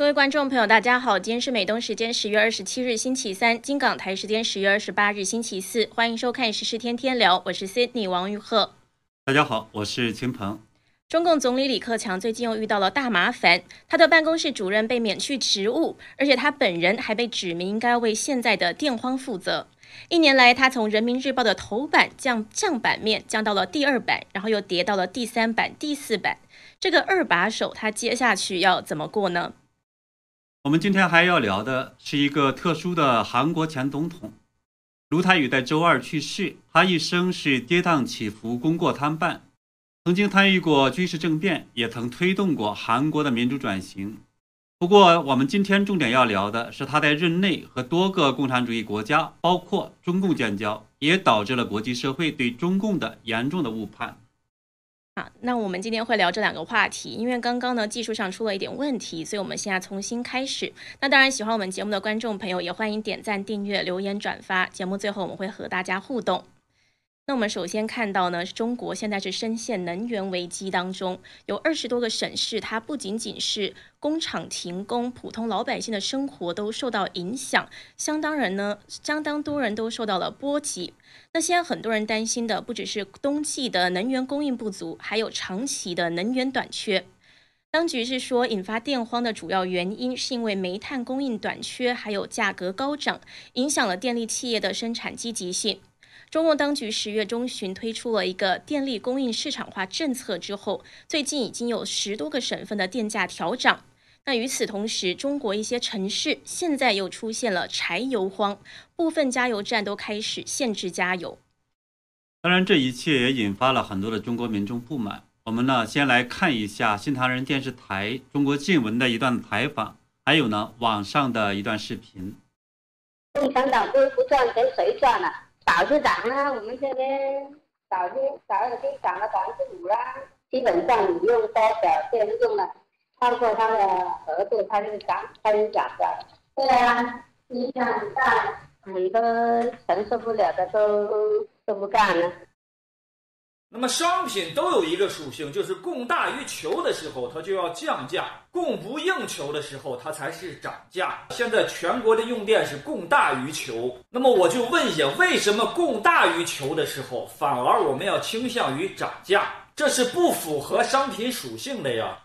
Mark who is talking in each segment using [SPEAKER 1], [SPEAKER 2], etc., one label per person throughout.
[SPEAKER 1] 各位观众朋友，大家好，今天是美东时间十月二十七日星期三，金港台时间十月二十八日星期四，欢迎收看《时事天天聊》，我是 Sydney 王玉鹤。
[SPEAKER 2] 大家好，我是秦鹏。
[SPEAKER 1] 中共总理李克强最近又遇到了大麻烦，他的办公室主任被免去职务，而且他本人还被指明应该为现在的电荒负责。一年来，他从《人民日报》的头版降降版面降到了第二版，然后又跌到了第三版、第四版。这个二把手，他接下去要怎么过呢？
[SPEAKER 2] 我们今天还要聊的是一个特殊的韩国前总统卢泰愚在周二去世。他一生是跌宕起伏、功过参半，曾经参与过军事政变，也曾推动过韩国的民主转型。不过，我们今天重点要聊的是他在任内和多个共产主义国家，包括中共建交，也导致了国际社会对中共的严重的误判。
[SPEAKER 1] 那我们今天会聊这两个话题，因为刚刚呢技术上出了一点问题，所以我们现在重新开始。那当然，喜欢我们节目的观众朋友也欢迎点赞、订阅、留言、转发。节目最后我们会和大家互动。那我们首先看到呢，中国现在是深陷能源危机当中，有二十多个省市，它不仅仅是工厂停工，普通老百姓的生活都受到影响，相当人呢，相当多人都受到了波及。那现在很多人担心的不只是冬季的能源供应不足，还有长期的能源短缺。当局是说，引发电荒的主要原因是因为煤炭供应短缺，还有价格高涨，影响了电力企业的生产积极性。中共当局十月中旬推出了一个电力供应市场化政策之后，最近已经有十多个省份的电价调涨。那与此同时，中国一些城市现在又出现了柴油荒，部分加油站都开始限制加油。
[SPEAKER 2] 当然，这一切也引发了很多的中国民众不满。我们呢，先来看一下新唐人电视台中国新闻的一段采访，还有呢，网上的一段视频。
[SPEAKER 3] 共产党不不赚钱，谁赚了？早就涨了，我们这边早就早已经涨了百分之五了。基本上你用多少电用了超过它的额度，它就涨，它就涨的。对啊，影响很大，很多承受不了的都都不干了。
[SPEAKER 4] 那么商品都有一个属性，就是供大于求的时候，它就要降价；供不应求的时候，它才是涨价。现在全国的用电是供大于求，那么我就问一下，为什么供大于求的时候，反而我们要倾向于涨价？这是不符合商品属性的呀。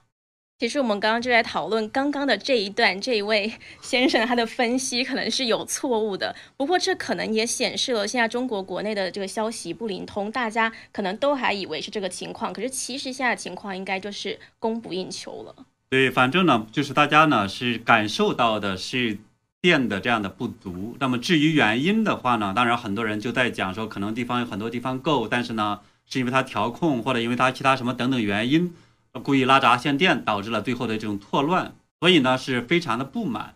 [SPEAKER 1] 其实我们刚刚就在讨论刚刚的这一段，这一位先生他的分析可能是有错误的。不过这可能也显示了现在中国国内的这个消息不灵通，大家可能都还以为是这个情况，可是其实现在情况应该就是供不应求了。
[SPEAKER 2] 对，反正呢，就是大家呢是感受到的是电的这样的不足。那么至于原因的话呢，当然很多人就在讲说，可能地方有很多地方够，但是呢是因为它调控或者因为它其他什么等等原因。故意拉闸限电，导致了最后的这种错乱，所以呢是非常的不满。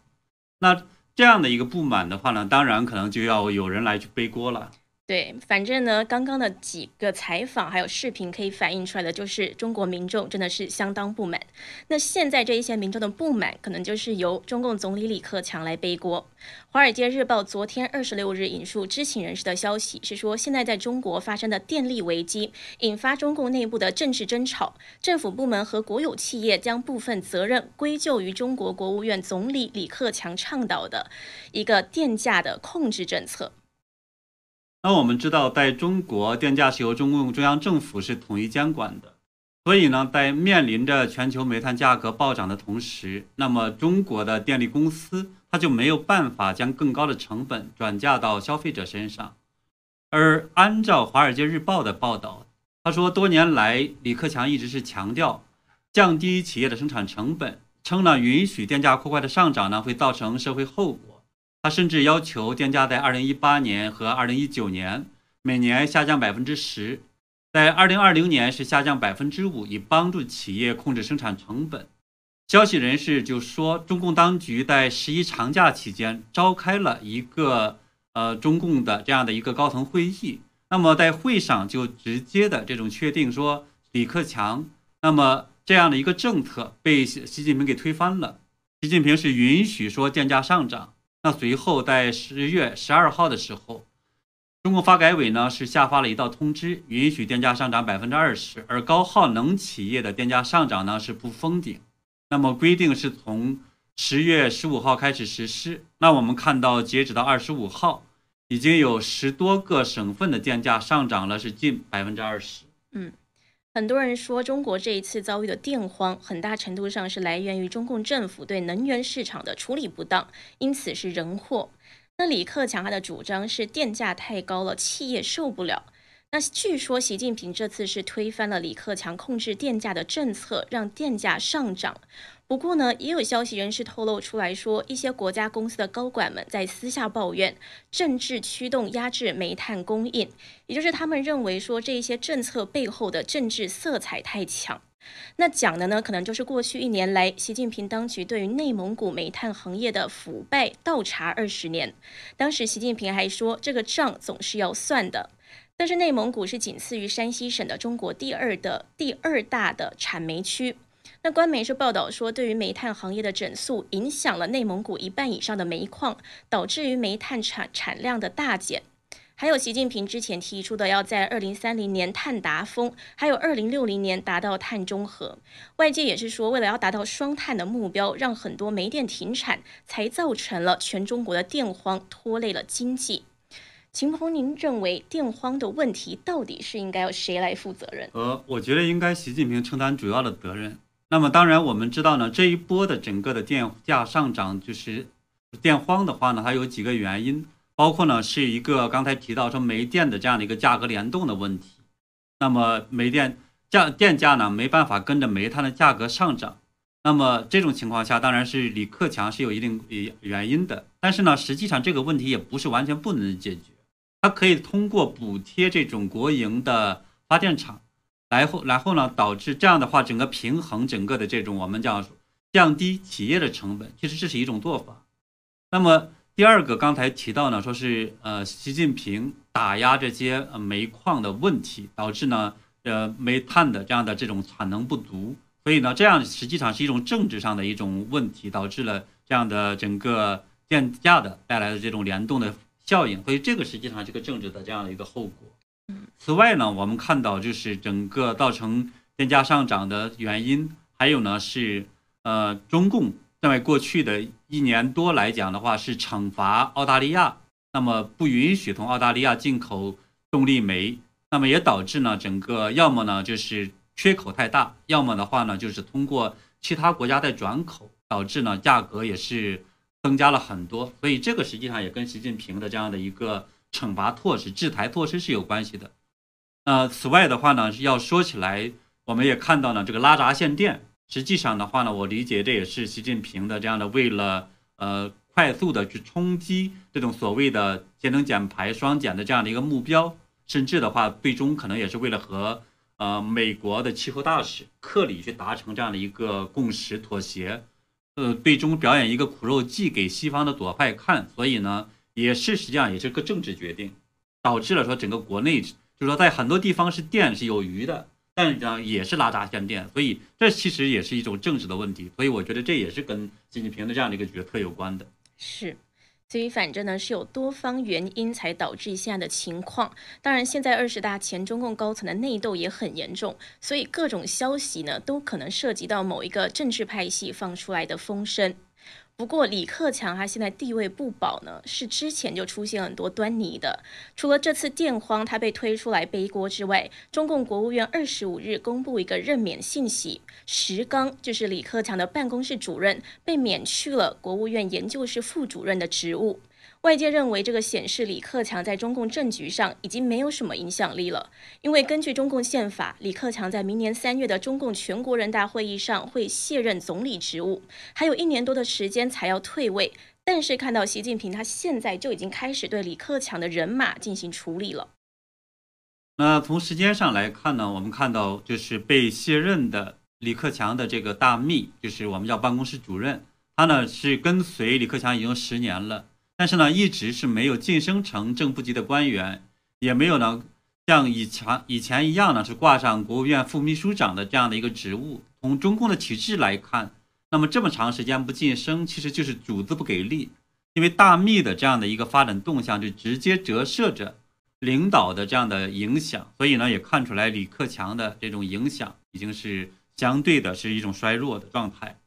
[SPEAKER 2] 那这样的一个不满的话呢，当然可能就要有人来去背锅了。
[SPEAKER 1] 对，反正呢，刚刚的几个采访还有视频可以反映出来的，就是中国民众真的是相当不满。那现在这一些民众的不满，可能就是由中共总理李克强来背锅。华尔街日报昨天二十六日引述知情人士的消息是说，现在在中国发生的电力危机，引发中共内部的政治争吵，政府部门和国有企业将部分责任归咎于中国国务院总理李克强倡导的一个电价的控制政策。
[SPEAKER 2] 那我们知道，在中国，电价是由中共中央政府是统一监管的，所以呢，在面临着全球煤炭价格暴涨的同时，那么中国的电力公司它就没有办法将更高的成本转嫁到消费者身上。而按照《华尔街日报》的报道，他说，多年来，李克强一直是强调降低企业的生产成本，称呢，允许电价过快的上涨呢，会造成社会后果。他甚至要求电价在二零一八年和二零一九年每年下降百分之十，在二零二零年是下降百分之五，以帮助企业控制生产成本。消息人士就说，中共当局在十一长假期间召开了一个呃中共的这样的一个高层会议，那么在会上就直接的这种确定说，李克强那么这样的一个政策被习近平给推翻了，习近平是允许说电价上涨。那随后，在十月十二号的时候，中国发改委呢是下发了一道通知，允许电价上涨百分之二十，而高耗能企业的电价上涨呢是不封顶。那么规定是从十月十五号开始实施。那我们看到，截止到二十五号，已经有十多个省份的电价上涨了，是近百分之二十。
[SPEAKER 1] 嗯，很多人说，中国这一次遭遇的电荒，很大程度上是来源于中共政府对能源市场的处理不当，因此是人祸。那李克强他的主张是电价太高了，企业受不了。那据说习近平这次是推翻了李克强控制电价的政策，让电价上涨。不过呢，也有消息人士透露出来说，一些国家公司的高管们在私下抱怨，政治驱动压制煤炭供应，也就是他们认为说这一些政策背后的政治色彩太强。那讲的呢，可能就是过去一年来，习近平当局对于内蒙古煤炭行业的腐败倒查二十年。当时习近平还说，这个账总是要算的。但是内蒙古是仅次于山西省的中国第二的第二大的产煤区。官媒是报道说，对于煤炭行业的整肃，影响了内蒙古一半以上的煤矿，导致于煤炭产产量的大减。还有习近平之前提出的要在二零三零年碳达峰，还有二零六零年达到碳中和。外界也是说，为了要达到双碳的目标，让很多煤电停产，才造成了全中国的电荒，拖累了经济。秦鹏，您认为电荒的问题到底是应该由谁来负责任？
[SPEAKER 2] 呃，我觉得应该习近平承担主要的责任。那么，当然我们知道呢，这一波的整个的电价上涨，就是电荒的话呢，它有几个原因，包括呢是一个刚才提到说煤电的这样的一个价格联动的问题。那么煤电价电价呢没办法跟着煤炭的价格上涨。那么这种情况下，当然是李克强是有一定原因的。但是呢，实际上这个问题也不是完全不能解决。它可以通过补贴这种国营的发电厂，然后然后呢，导致这样的话，整个平衡整个的这种我们叫降低企业的成本，其实这是一种做法。那么第二个，刚才提到呢，说是呃，习近平打压这些煤矿的问题，导致呢呃煤炭的这样的这种产能不足，所以呢，这样实际上是一种政治上的一种问题，导致了这样的整个电价的带来的这种联动的。效应，所以这个实际上是个政治的这样的一个后果。此外呢，我们看到就是整个造成电价上涨的原因，还有呢是呃中共在过去的一年多来讲的话，是惩罚澳大利亚，那么不允许从澳大利亚进口动力煤，那么也导致呢整个要么呢就是缺口太大，要么的话呢就是通过其他国家在转口，导致呢价格也是。增加了很多，所以这个实际上也跟习近平的这样的一个惩罚措施、制裁措施是有关系的。呃，此外的话呢，要说起来，我们也看到呢，这个拉闸限电，实际上的话呢，我理解这也是习近平的这样的为了呃快速的去冲击这种所谓的节能减排双减的这样的一个目标，甚至的话，最终可能也是为了和呃美国的气候大使克里去达成这样的一个共识妥协。呃，最终表演一个苦肉计给西方的左派看，所以呢，也是实际上也是个政治决定，导致了说整个国内，就是说在很多地方是电是有余的，但呢也是拉闸限电，所以这其实也是一种政治的问题，所以我觉得这也是跟习近平的这样的一个决策有关的。
[SPEAKER 1] 是。所以，反正呢是有多方原因才导致现在的情况。当然，现在二十大前中共高层的内斗也很严重，所以各种消息呢都可能涉及到某一个政治派系放出来的风声。不过，李克强他现在地位不保呢，是之前就出现很多端倪的。除了这次电荒他被推出来背锅之外，中共国务院二十五日公布一个任免信息，石刚就是李克强的办公室主任，被免去了国务院研究室副主任的职务。外界认为，这个显示李克强在中共政局上已经没有什么影响力了。因为根据中共宪法，李克强在明年三月的中共全国人大会议上会卸任总理职务，还有一年多的时间才要退位。但是看到习近平，他现在就已经开始对李克强的人马进行处理了。
[SPEAKER 2] 那从时间上来看呢，我们看到就是被卸任的李克强的这个大秘，就是我们叫办公室主任，他呢是跟随李克强已经十年了。但是呢，一直是没有晋升成正部级的官员，也没有呢像以前以前一样呢是挂上国务院副秘书长的这样的一个职务。从中共的体制来看，那么这么长时间不晋升，其实就是主子不给力。因为大秘的这样的一个发展动向，就直接折射着领导的这样的影响。所以呢，也看出来李克强的这种影响已经是相对的是一种衰弱的状态。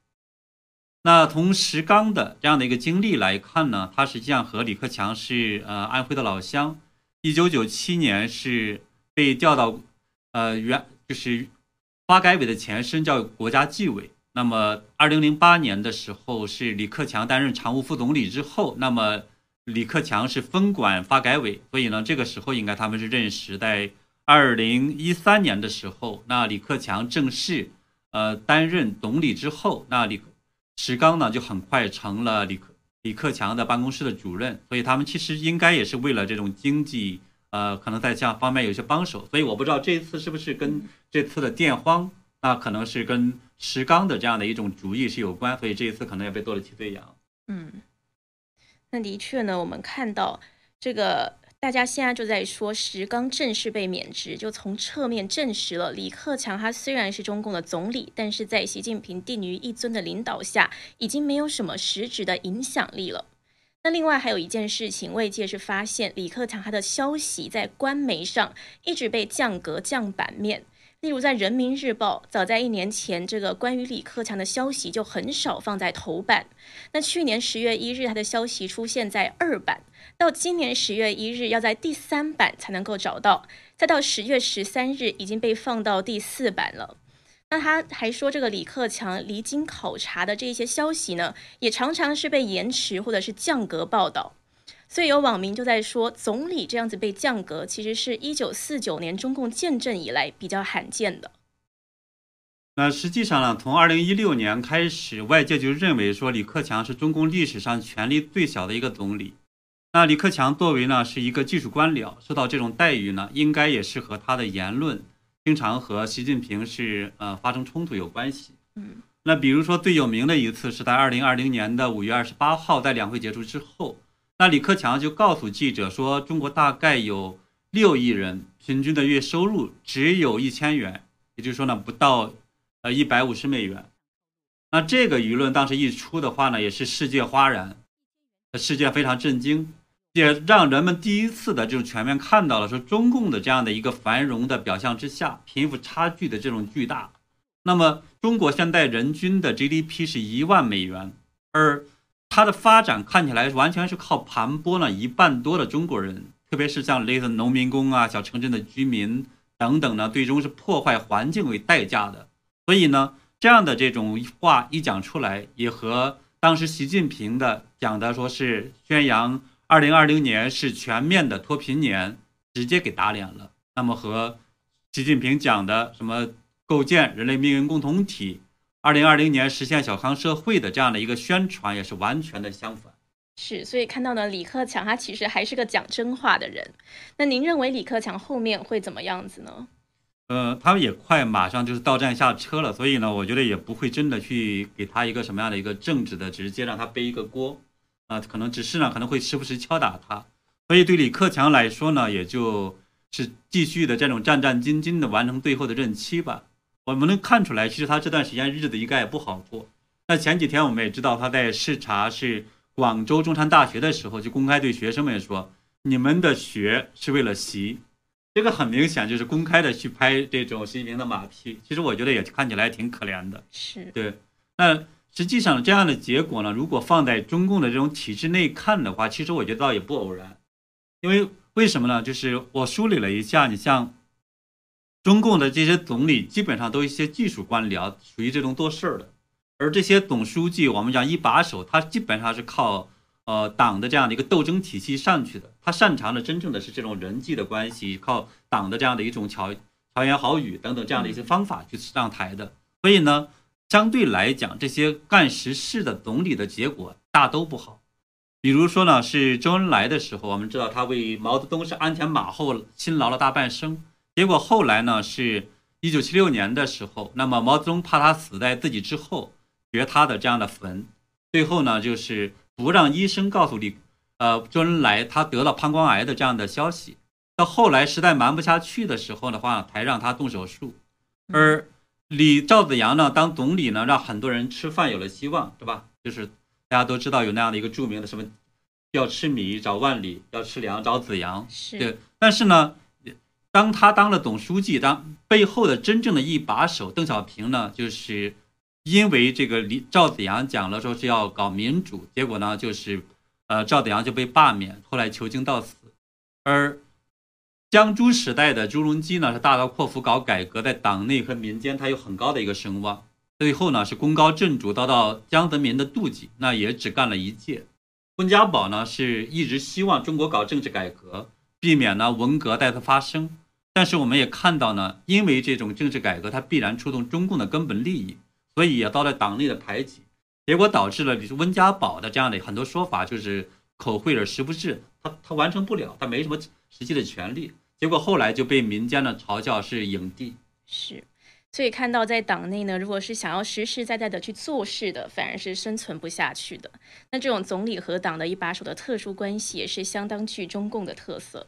[SPEAKER 2] 那从石刚的这样的一个经历来看呢，他实际上和李克强是呃安徽的老乡。一九九七年是被调到呃原就是发改委的前身叫国家纪委。那么二零零八年的时候是李克强担任常务副总理之后，那么李克强是分管发改委，所以呢这个时候应该他们是认识。在二零一三年的时候，那李克强正式呃担任总理之后，那李石刚呢就很快成了李克李克强的办公室的主任，所以他们其实应该也是为了这种经济，呃，可能在这样方面有些帮手。所以我不知道这一次是不是跟这次的电荒，那可能是跟石刚的这样的一种主意是有关，所以这一次可能也被做了替罪羊。
[SPEAKER 1] 嗯，那的确呢，我们看到这个。大家现在就在说，石刚正式被免职，就从侧面证实了李克强他虽然是中共的总理，但是在习近平定于一尊的领导下，已经没有什么实质的影响力了。那另外还有一件事情，外界是发现李克强他的消息在官媒上一直被降格降版面。例如，在《人民日报》，早在一年前，这个关于李克强的消息就很少放在头版。那去年十月一日，他的消息出现在二版，到今年十月一日，要在第三版才能够找到。再到十月十三日，已经被放到第四版了。那他还说，这个李克强离京考察的这些消息呢，也常常是被延迟或者是降格报道。所以有网民就在说，总理这样子被降格，其实是一九四九年中共建政以来比较罕见的。
[SPEAKER 2] 那实际上呢，从二零一六年开始，外界就认为说李克强是中共历史上权力最小的一个总理。那李克强作为呢是一个技术官僚，受到这种待遇呢，应该也是和他的言论经常和习近平是呃发生冲突有关系。
[SPEAKER 1] 嗯，
[SPEAKER 2] 那比如说最有名的一次是在二零二零年的五月二十八号，在两会结束之后。那李克强就告诉记者说：“中国大概有六亿人，平均的月收入只有一千元，也就是说呢，不到呃一百五十美元。那这个舆论当时一出的话呢，也是世界哗然，世界非常震惊，也让人们第一次的这种全面看到了说中共的这样的一个繁荣的表象之下，贫富差距的这种巨大。那么中国现在人均的 GDP 是一万美元，而。”它的发展看起来完全是靠盘剥了一半多的中国人，特别是像类似农民工啊、小城镇的居民等等呢，最终是破坏环境为代价的。所以呢，这样的这种话一讲出来，也和当时习近平的讲的说是宣扬二零二零年是全面的脱贫年，直接给打脸了。那么和习近平讲的什么构建人类命运共同体。二零二零年实现小康社会的这样的一个宣传也是完全的相反。
[SPEAKER 1] 是，所以看到呢，李克强他其实还是个讲真话的人。那您认为李克强后面会怎么样子呢？
[SPEAKER 2] 呃，他们也快马上就是到站下车了，所以呢，我觉得也不会真的去给他一个什么样的一个政治的直接让他背一个锅啊，可能只是呢可能会时不时敲打他。所以对李克强来说呢，也就是继续的这种战战兢兢的完成最后的任期吧。我们能看出来，其实他这段时间日子应该也不好过。那前几天我们也知道，他在视察是广州中山大学的时候，就公开对学生们说：“你们的学是为了习。”这个很明显就是公开的去拍这种习近平的马屁。其实我觉得也看起来挺可怜的。
[SPEAKER 1] 是
[SPEAKER 2] 对。那实际上这样的结果呢，如果放在中共的这种体制内看的话，其实我觉得倒也不偶然。因为为什么呢？就是我梳理了一下，你像。中共的这些总理基本上都一些技术官僚，属于这种做事儿的，而这些总书记，我们讲一把手，他基本上是靠呃党的这样的一个斗争体系上去的，他擅长的真正的是这种人际的关系，靠党的这样的一种巧巧言好语等等这样的一些方法去上台的。所以呢，相对来讲，这些干实事的总理的结果大都不好。比如说呢，是周恩来的时候，我们知道他为毛泽东是鞍前马后辛劳了大半生。结果后来呢，是一九七六年的时候，那么毛泽东怕他死在自己之后掘他的这样的坟，最后呢，就是不让医生告诉李，呃，周恩来他得了膀胱癌的这样的消息。到后来实在瞒不下去的时候的话，才让他动手术。而李赵子阳呢，当总理呢，让很多人吃饭有了希望，对吧？就是大家都知道有那样的一个著名的什么，要吃米找万里，要吃粮找子阳，对。但是呢。当他当了总书记，当背后的真正的一把手邓小平呢，就是因为这个李赵子阳讲了说是要搞民主，结果呢就是呃赵子阳就被罢免，后来囚禁到死。而江朱时代的朱镕基呢是大刀阔斧搞改革，在党内和民间他有很高的一个声望。最后呢是功高震主，遭到江泽民的妒忌，那也只干了一届。温家宝呢是一直希望中国搞政治改革，避免呢文革再次发生。但是我们也看到呢，因为这种政治改革，它必然触动中共的根本利益，所以也遭到党内的排挤，结果导致了你是温家宝的这样的很多说法就是口惠而实不至，他他完成不了，他没什么实际的权利，结果后来就被民间的嘲笑是影帝。
[SPEAKER 1] 是。所以看到在党内呢，如果是想要实实在在的去做事的，反而是生存不下去的。那这种总理和党的一把手的特殊关系，也是相当具中共的特色。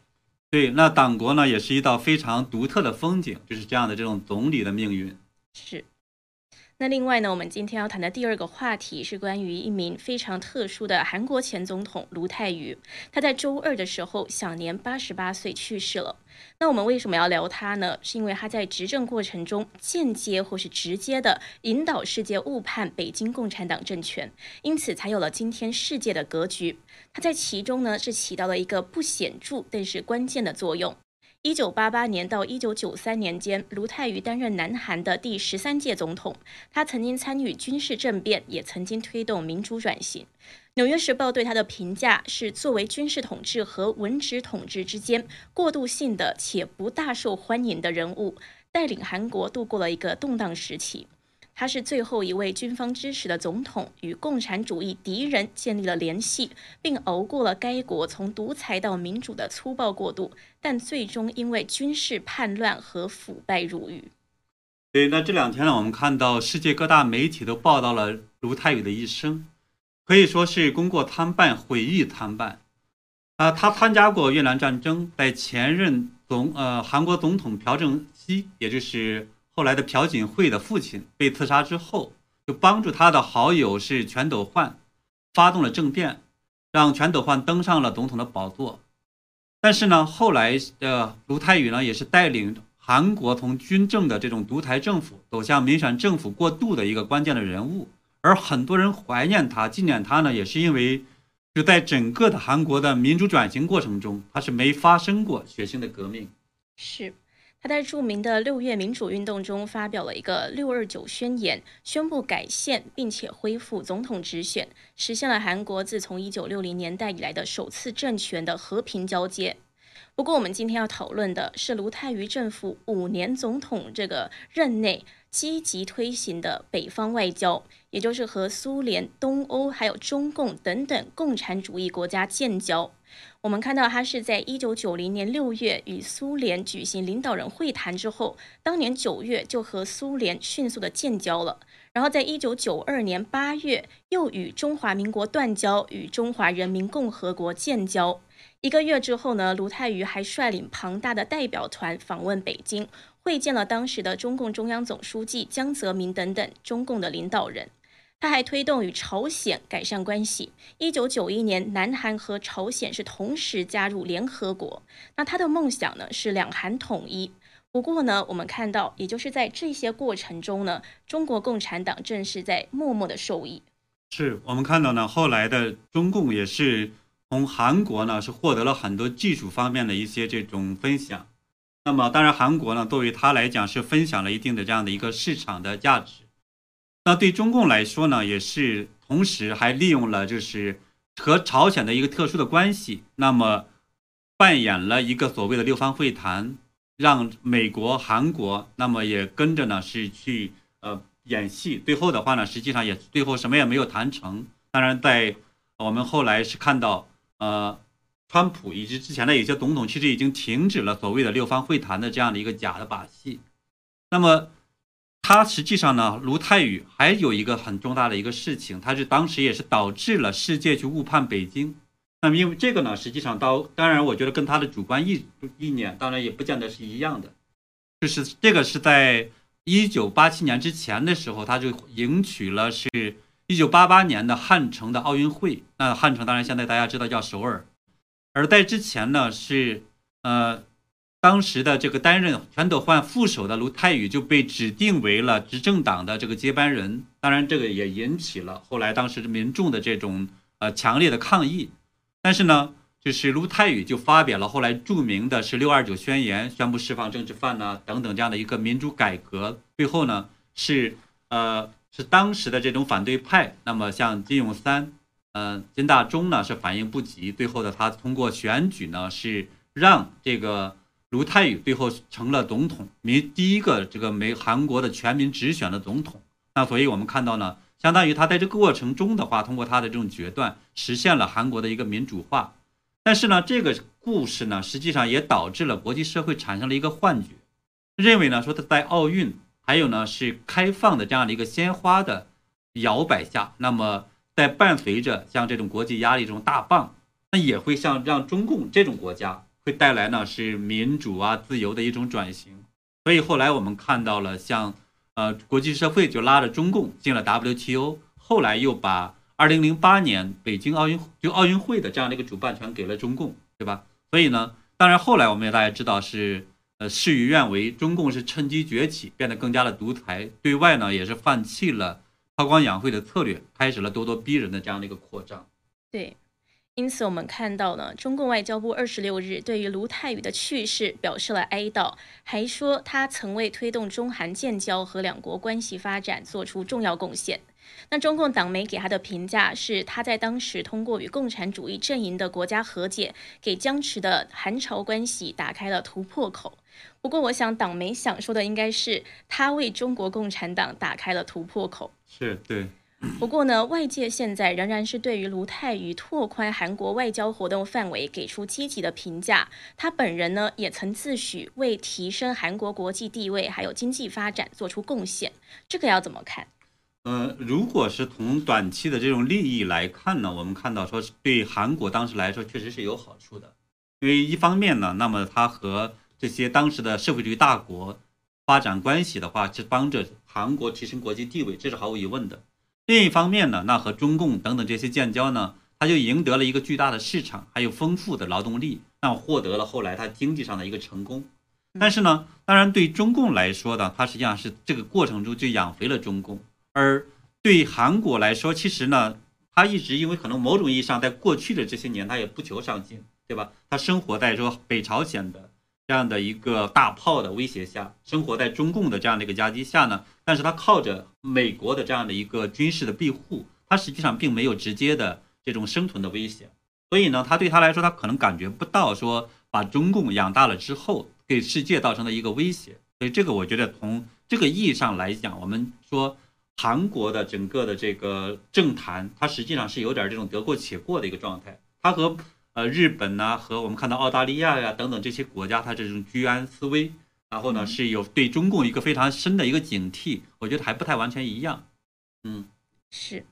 [SPEAKER 2] 对，那党国呢，也是一道非常独特的风景，就是这样的这种总理的命运。
[SPEAKER 1] 是。那另外呢，我们今天要谈的第二个话题是关于一名非常特殊的韩国前总统卢泰愚，他在周二的时候享年八十八岁去世了。那我们为什么要聊他呢？是因为他在执政过程中间接或是直接的引导世界误判北京共产党政权，因此才有了今天世界的格局。他在其中呢是起到了一个不显著但是关键的作用。一九八八年到一九九三年间，卢泰愚担任南韩的第十三届总统。他曾经参与军事政变，也曾经推动民主转型。《纽约时报》对他的评价是：作为军事统治和文职统治之间过渡性的且不大受欢迎的人物，带领韩国度过了一个动荡时期。他是最后一位军方支持的总统，与共产主义敌人建立了联系，并熬过了该国从独裁到民主的粗暴过渡，但最终因为军事叛乱和腐败入狱。
[SPEAKER 2] 对，那这两天呢，我们看到世界各大媒体都报道了卢泰愚的一生，可以说是功过参半，毁誉参半。啊，他参加过越南战争，在前任总呃韩国总统朴正熙，也就是。后来的朴槿惠的父亲被刺杀之后，就帮助他的好友是全斗焕，发动了政变，让全斗焕登上了总统的宝座。但是呢，后来的卢泰愚呢，也是带领韩国从军政的这种独裁政府走向民选政府过渡的一个关键的人物。而很多人怀念他、纪念他呢，也是因为就在整个的韩国的民主转型过程中，他是没发生过血腥的革命。
[SPEAKER 1] 是。他在著名的六月民主运动中发表了一个“六二九宣言”，宣布改宪，并且恢复总统直选，实现了韩国自从一九六零年代以来的首次政权的和平交接。不过，我们今天要讨论的是卢泰愚政府五年总统这个任内积极推行的北方外交，也就是和苏联、东欧还有中共等等共产主义国家建交。我们看到，他是在一九九零年六月与苏联举行领导人会谈之后，当年九月就和苏联迅速的建交了。然后在一九九二年八月又与中华民国断交，与中华人民共和国建交。一个月之后呢，卢泰愚还率领庞大的代表团访问北京，会见了当时的中共中央总书记江泽民等等中共的领导人。他还推动与朝鲜改善关系。一九九一年，南韩和朝鲜是同时加入联合国。那他的梦想呢是两韩统一。不过呢，我们看到，也就是在这些过程中呢，中国共产党正是在默默的受益。
[SPEAKER 2] 是我们看到呢，后来的中共也是从韩国呢是获得了很多技术方面的一些这种分享。那么，当然韩国呢，对于他来讲是分享了一定的这样的一个市场的价值。那对中共来说呢，也是同时还利用了就是和朝鲜的一个特殊的关系，那么扮演了一个所谓的六方会谈，让美国、韩国那么也跟着呢是去呃演戏。最后的话呢，实际上也最后什么也没有谈成。当然，在我们后来是看到呃，川普以及之前的有些总统其实已经停止了所谓的六方会谈的这样的一个假的把戏。那么。他实际上呢，卢泰愚还有一个很重大的一个事情，他是当时也是导致了世界去误判北京。那么因为这个呢，实际上到当然，我觉得跟他的主观意意念当然也不见得是一样的。就是这个是在一九八七年之前的时候，他就迎娶了是一九八八年的汉城的奥运会。那汉城当然现在大家知道叫首尔，而在之前呢是呃。当时的这个担任全斗焕副手的卢泰愚就被指定为了执政党的这个接班人。当然，这个也引起了后来当时民众的这种呃强烈的抗议。但是呢，就是卢泰愚就发表了后来著名的是六二九宣言，宣布释放政治犯呐等等这样的一个民主改革。最后呢，是呃是当时的这种反对派，那么像金永三。嗯，金大中呢是反应不及，最后的他通过选举呢是让这个卢泰愚最后成了总统，民第一个这个美韩国的全民直选的总统。那所以我们看到呢，相当于他在这个过程中的话，通过他的这种决断，实现了韩国的一个民主化。但是呢，这个故事呢，实际上也导致了国际社会产生了一个幻觉，认为呢说他在奥运还有呢是开放的这样的一个鲜花的摇摆下，那么。在伴随着像这种国际压力这种大棒，那也会像让中共这种国家会带来呢是民主啊自由的一种转型。所以后来我们看到了像呃国际社会就拉着中共进了 WTO，后来又把2008年北京奥运就奥运会的这样的一个主办权给了中共，对吧？所以呢，当然后来我们也大家知道是呃事与愿违，中共是趁机崛起，变得更加的独裁，对外呢也是放弃了。韬光养晦的策略开始了咄咄逼人的这样的一个扩张。
[SPEAKER 1] 对，因此我们看到呢，中共外交部二十六日对于卢泰愚的去世表示了哀悼，还说他曾为推动中韩建交和两国关系发展做出重要贡献。那中共党媒给他的评价是，他在当时通过与共产主义阵营的国家和解，给僵持的韩朝关系打开了突破口。不过，我想党媒想说的应该是他为中国共产党打开了突破口。
[SPEAKER 2] 是对，
[SPEAKER 1] 不过呢，外界现在仍然是对于卢泰愚拓宽韩国外交活动范围给出积极的评价。他本人呢，也曾自诩为提升韩国国际地位还有经济发展做出贡献。这个要怎么看？
[SPEAKER 2] 呃，如果是从短期的这种利益来看呢，我们看到说对韩国当时来说确实是有好处的，因为一方面呢，那么他和这些当时的社会主义大国。发展关系的话，是帮着韩国提升国际地位，这是毫无疑问的。另一方面呢，那和中共等等这些建交呢，他就赢得了一个巨大的市场，还有丰富的劳动力，那获得了后来他经济上的一个成功。但是呢，当然对中共来说呢，它实际上是这个过程中就养肥了中共；而对韩国来说，其实呢，他一直因为可能某种意义上，在过去的这些年，他也不求上进，对吧？他生活在说北朝鲜的。这样的一个大炮的威胁下，生活在中共的这样的一个夹击下呢，但是他靠着美国的这样的一个军事的庇护，他实际上并没有直接的这种生存的威胁，所以呢，他对他来说，他可能感觉不到说把中共养大了之后给世界造成的一个威胁，所以这个我觉得从这个意义上来讲，我们说韩国的整个的这个政坛，它实际上是有点这种得过且过的一个状态，它和。呃，日本呢，和我们看到澳大利亚呀等等这些国家，它这种居安思危，然后呢是有对中共一个非常深的一个警惕，我觉得还不太完全一样。嗯，
[SPEAKER 1] 是。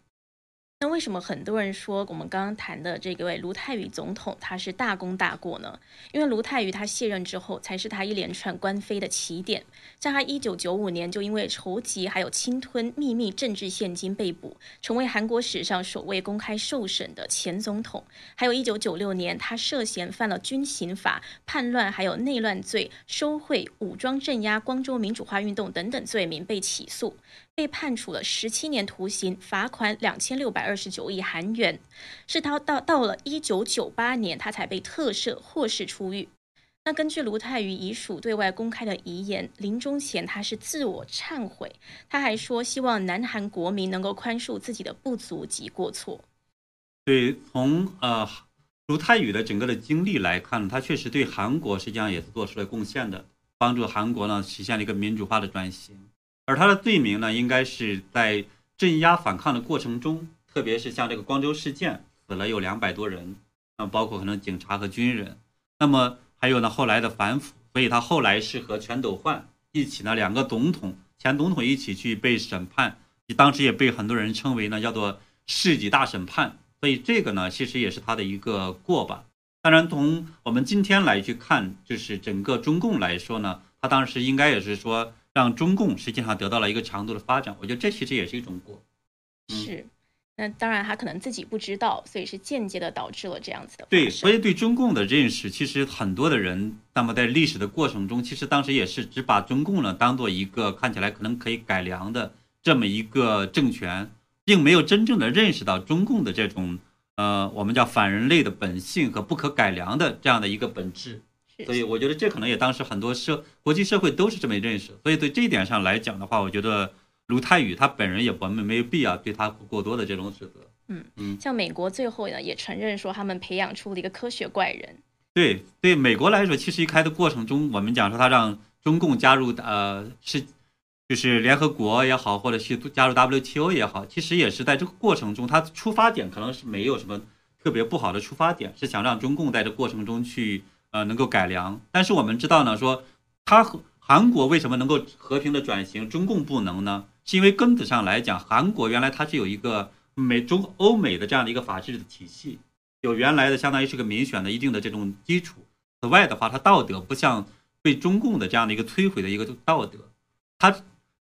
[SPEAKER 1] 那为什么很多人说我们刚刚谈的这个位卢泰愚总统他是大功大过呢？因为卢泰愚他卸任之后，才是他一连串官非的起点。像他一九九五年就因为筹集还有侵吞秘密政治现金被捕，成为韩国史上首位公开受审的前总统。还有一九九六年他涉嫌犯了军刑法、叛乱还有内乱罪、收贿、武装镇压光州民主化运动等等罪名被起诉。被判处了十七年徒刑，罚款两千六百二十九亿韩元。是他到到了一九九八年，他才被特赦获释出狱。那根据卢泰愚遗属对外公开的遗言，临终前他是自我忏悔，他还说希望南韩国民能够宽恕自己的不足及过错。
[SPEAKER 2] 对，从呃卢泰愚的整个的经历来看，他确实对韩国实际上也是做出了贡献的，帮助韩国呢实现了一个民主化的转型。而他的罪名呢，应该是在镇压反抗的过程中，特别是像这个光州事件，死了有两百多人，啊，包括可能警察和军人。那么还有呢，后来的反腐，所以他后来是和全斗焕一起呢，两个总统前总统一起去被审判，当时也被很多人称为呢叫做世纪大审判。所以这个呢，其实也是他的一个过吧。当然，从我们今天来去看，就是整个中共来说呢，他当时应该也是说。让中共实际上得到了一个长度的发展，我觉得这其实也是一种过。
[SPEAKER 1] 是，那当然他可能自己不知道，所以是间接的导致了这样子的。
[SPEAKER 2] 对，所以对中共的认识，其实很多的人，那么在历史的过程中，其实当时也是只把中共呢当做一个看起来可能可以改良的这么一个政权，并没有真正的认识到中共的这种呃我们叫反人类的本性和不可改良的这样的一个本质。所以我觉得这可能也当时很多社国际社会都是这么认识。所以对这一点上来讲的话，我觉得。卢泰愚他本人也我们没有必要对他过多的这种指责。
[SPEAKER 1] 嗯嗯，像美国最后呢也承认说他们培养出了一个科学怪人。
[SPEAKER 2] 对对，美国来说，其实一开的过程中，我们讲说他让中共加入呃是就是联合国也好，或者是加入 WTO 也好，其实也是在这个过程中，他出发点可能是没有什么特别不好的出发点，是想让中共在这过程中去呃能够改良。但是我们知道呢，说他和韩国为什么能够和平的转型，中共不能呢？是因为根子上来讲，韩国原来它是有一个美中欧美的这样的一个法治的体系，有原来的相当于是个民选的一定的这种基础。此外的话，它道德不像被中共的这样的一个摧毁的一个道德，它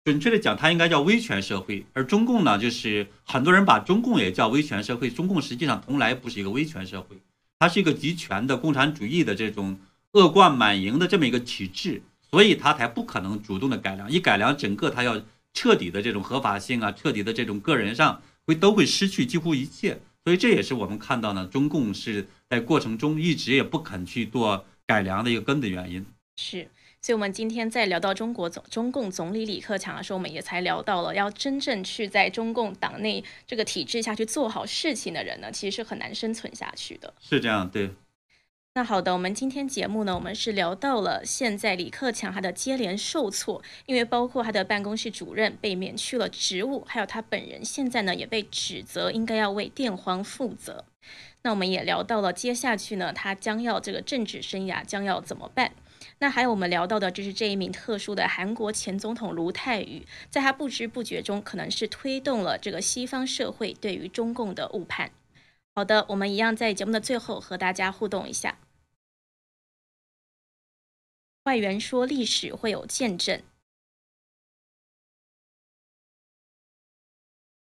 [SPEAKER 2] 准确的讲，它应该叫威权社会。而中共呢，就是很多人把中共也叫威权社会，中共实际上从来不是一个威权社会，它是一个集权的共产主义的这种恶贯满盈的这么一个体制，所以它才不可能主动的改良，一改良整个它要。彻底的这种合法性啊，彻底的这种个人上会都会失去几乎一切，所以这也是我们看到呢，中共是在过程中一直也不肯去做改良的一个根本原因。
[SPEAKER 1] 是，所以我们今天在聊到中国总中共总理李克强的时候，我们也才聊到了，要真正去在中共党内这个体制下去做好事情的人呢，其实是很难生存下去的。
[SPEAKER 2] 是这样，对。
[SPEAKER 1] 那好的，我们今天节目呢，我们是聊到了现在李克强他的接连受挫，因为包括他的办公室主任被免去了职务，还有他本人现在呢也被指责应该要为电荒负责。那我们也聊到了接下去呢，他将要这个政治生涯将要怎么办？那还有我们聊到的就是这一名特殊的韩国前总统卢泰愚，在他不知不觉中可能是推动了这个西方社会对于中共的误判。好的，我们一样在节目的最后和大家互动一下。外援说历史会有见证，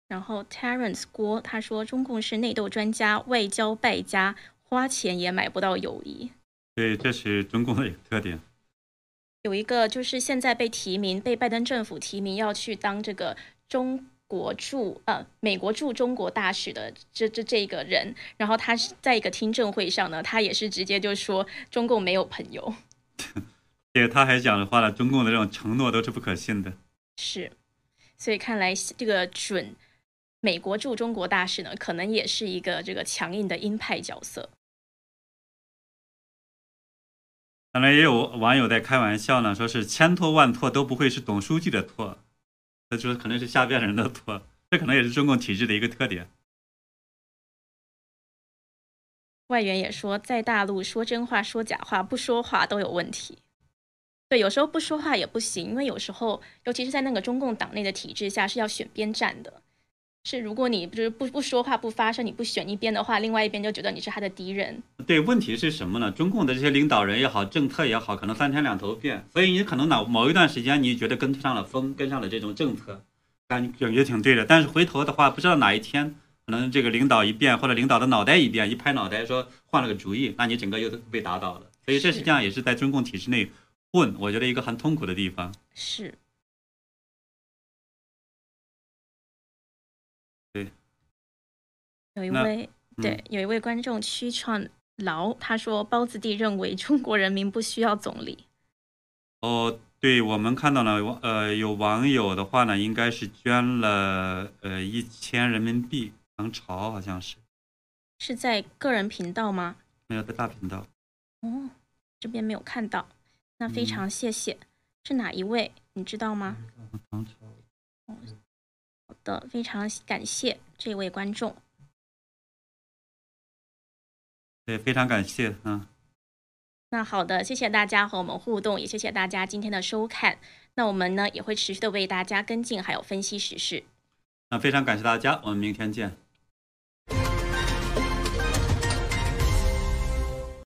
[SPEAKER 1] 然后 Terence 郭他说中共是内斗专家，外交败家，花钱也买不到友谊。
[SPEAKER 2] 对，这是中共的一个特点。
[SPEAKER 1] 有一个就是现在被提名，被拜登政府提名要去当这个中国驻呃美国驻中国大使的这这这个人，然后他是在一个听证会上呢，他也是直接就说中共没有朋友。
[SPEAKER 2] 对，他还讲的话呢，中共的这种承诺都是不可信的。
[SPEAKER 1] 是，所以看来这个准美国驻中国大使呢，可能也是一个这个强硬的鹰派角色。
[SPEAKER 2] 当然，也有网友在开玩笑呢，说是千错万错都不会是董书记的错，他说可能是下边人的错，这可能也是中共体制的一个特点。
[SPEAKER 1] 外援也说，在大陆说真话说假话不说话都有问题。对，有时候不说话也不行，因为有时候，尤其是在那个中共党内的体制下，是要选边站的。是如果你就是不不说话不发声，你不选一边的话，另外一边就觉得你是他的敌人。
[SPEAKER 2] 对，问题是什么呢？中共的这些领导人也好，政策也好，可能三天两头变，所以你可能哪某一段时间你觉得跟上了风，跟上了这种政策，感觉挺对的。但是回头的话，不知道哪一天，可能这个领导一变，或者领导的脑袋一变，一拍脑袋说换了个主意，那你整个又被打倒了。所以这实际上也是在中共体制内。混，我觉得一个很痛苦的地方
[SPEAKER 1] 是，有一位对有一位观众屈创劳他说包子弟认为中国人民不需要总理。
[SPEAKER 2] 哦，对我们看到了呃有网友的话呢，应该是捐了呃一千人民币，唐朝好像是，
[SPEAKER 1] 是在个人频道吗？
[SPEAKER 2] 没有在大频道。
[SPEAKER 1] 哦，这边没有看到。那非常谢谢，是哪一位？你知道吗？好的，非常感谢这位观众。
[SPEAKER 2] 对，非常感谢嗯。
[SPEAKER 1] 那好的，谢谢大家和我们互动，也谢谢大家今天的收看。那我们呢也会持续的为大家跟进，还有分析时事。
[SPEAKER 2] 那非常感谢大家，我们明天见。